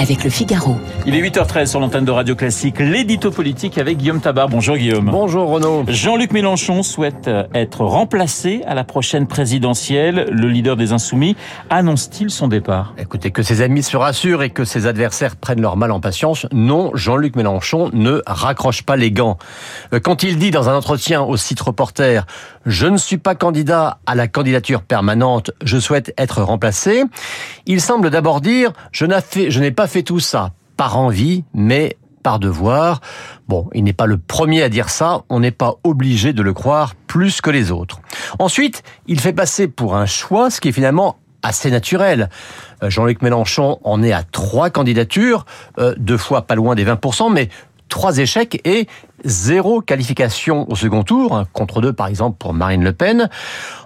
avec le Figaro. Il est 8h13 sur l'antenne de Radio Classique, l'édito politique avec Guillaume Tabar. Bonjour Guillaume. Bonjour Renaud. Jean-Luc Mélenchon souhaite être remplacé à la prochaine présidentielle. Le leader des Insoumis annonce-t-il son départ? Écoutez, que ses amis se rassurent et que ses adversaires prennent leur mal en patience. Non, Jean-Luc Mélenchon ne raccroche pas les gants. Euh, quand il dit dans un entretien au site reporter « Je ne suis pas candidat à la candidature permanente, je souhaite être remplacé », il semble d'abord dire « Je n'ai pas fait tout ça par envie, mais par devoir. Bon, il n'est pas le premier à dire ça, on n'est pas obligé de le croire plus que les autres. Ensuite, il fait passer pour un choix, ce qui est finalement assez naturel. Euh, Jean-Luc Mélenchon en est à trois candidatures, euh, deux fois pas loin des 20%, mais trois échecs et zéro qualification au second tour, contre deux par exemple pour Marine Le Pen.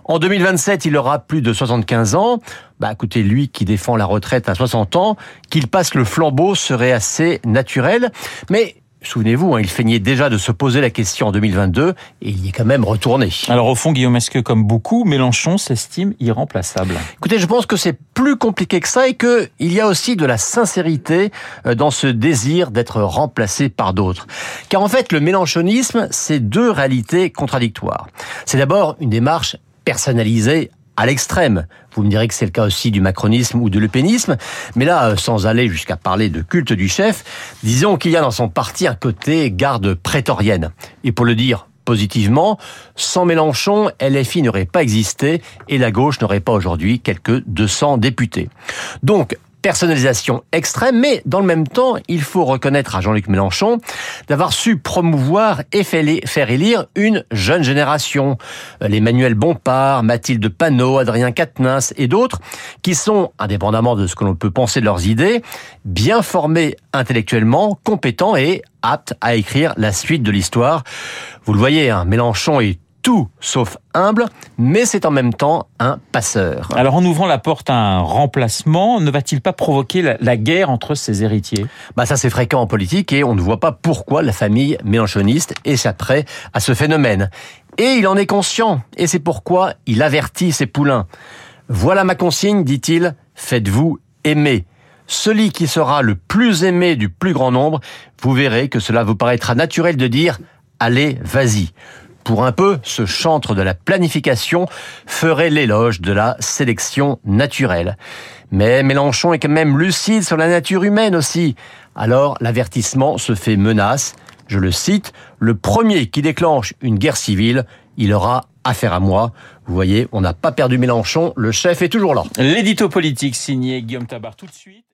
En 2027, il aura plus de 75 ans. Bah écoutez, lui qui défend la retraite à 60 ans, qu'il passe le flambeau serait assez naturel. Mais Souvenez-vous, hein, il feignait déjà de se poser la question en 2022 et il y est quand même retourné. Alors au fond, Guillaume, est-ce que comme beaucoup, Mélenchon s'estime irremplaçable? Écoutez, je pense que c'est plus compliqué que ça et qu'il y a aussi de la sincérité euh, dans ce désir d'être remplacé par d'autres. Car en fait, le mélenchonisme, c'est deux réalités contradictoires. C'est d'abord une démarche personnalisée à l'extrême. Vous me direz que c'est le cas aussi du macronisme ou de l'eupénisme, mais là, euh, sans aller jusqu'à parler de culte du chef, disons qu'il y a dans son parti un côté garde prétorienne. Et pour le dire positivement, sans Mélenchon, LFI n'aurait pas existé et la gauche n'aurait pas aujourd'hui quelques 200 députés. Donc, personnalisation extrême, mais dans le même temps, il faut reconnaître à Jean-Luc Mélenchon d'avoir su promouvoir et faire élire une jeune génération. Les Manuel Bompard, Mathilde Panot, Adrien Quatennens et d'autres, qui sont, indépendamment de ce que l'on peut penser de leurs idées, bien formés intellectuellement, compétents et aptes à écrire la suite de l'histoire. Vous le voyez, hein, Mélenchon est tout sauf humble, mais c'est en même temps un passeur. Alors en ouvrant la porte à un remplacement, ne va-t-il pas provoquer la, guerre entre ses héritiers? Bah ça c'est fréquent en politique et on ne voit pas pourquoi la famille mélenchoniste échapperait à ce phénomène. Et il en est conscient, et c'est pourquoi il avertit ses poulains. Voilà ma consigne, dit-il, faites-vous aimer celui qui sera le plus aimé du plus grand nombre, vous verrez que cela vous paraîtra naturel de dire allez, vas-y. Pour un peu, ce chantre de la planification ferait l'éloge de la sélection naturelle. Mais Mélenchon est quand même lucide sur la nature humaine aussi. Alors l'avertissement se fait menace. Je le cite, le premier qui déclenche une guerre civile, il aura affaire à moi. Vous voyez, on n'a pas perdu Mélenchon, le chef est toujours là. L'édito politique signé Guillaume Tabar tout de suite.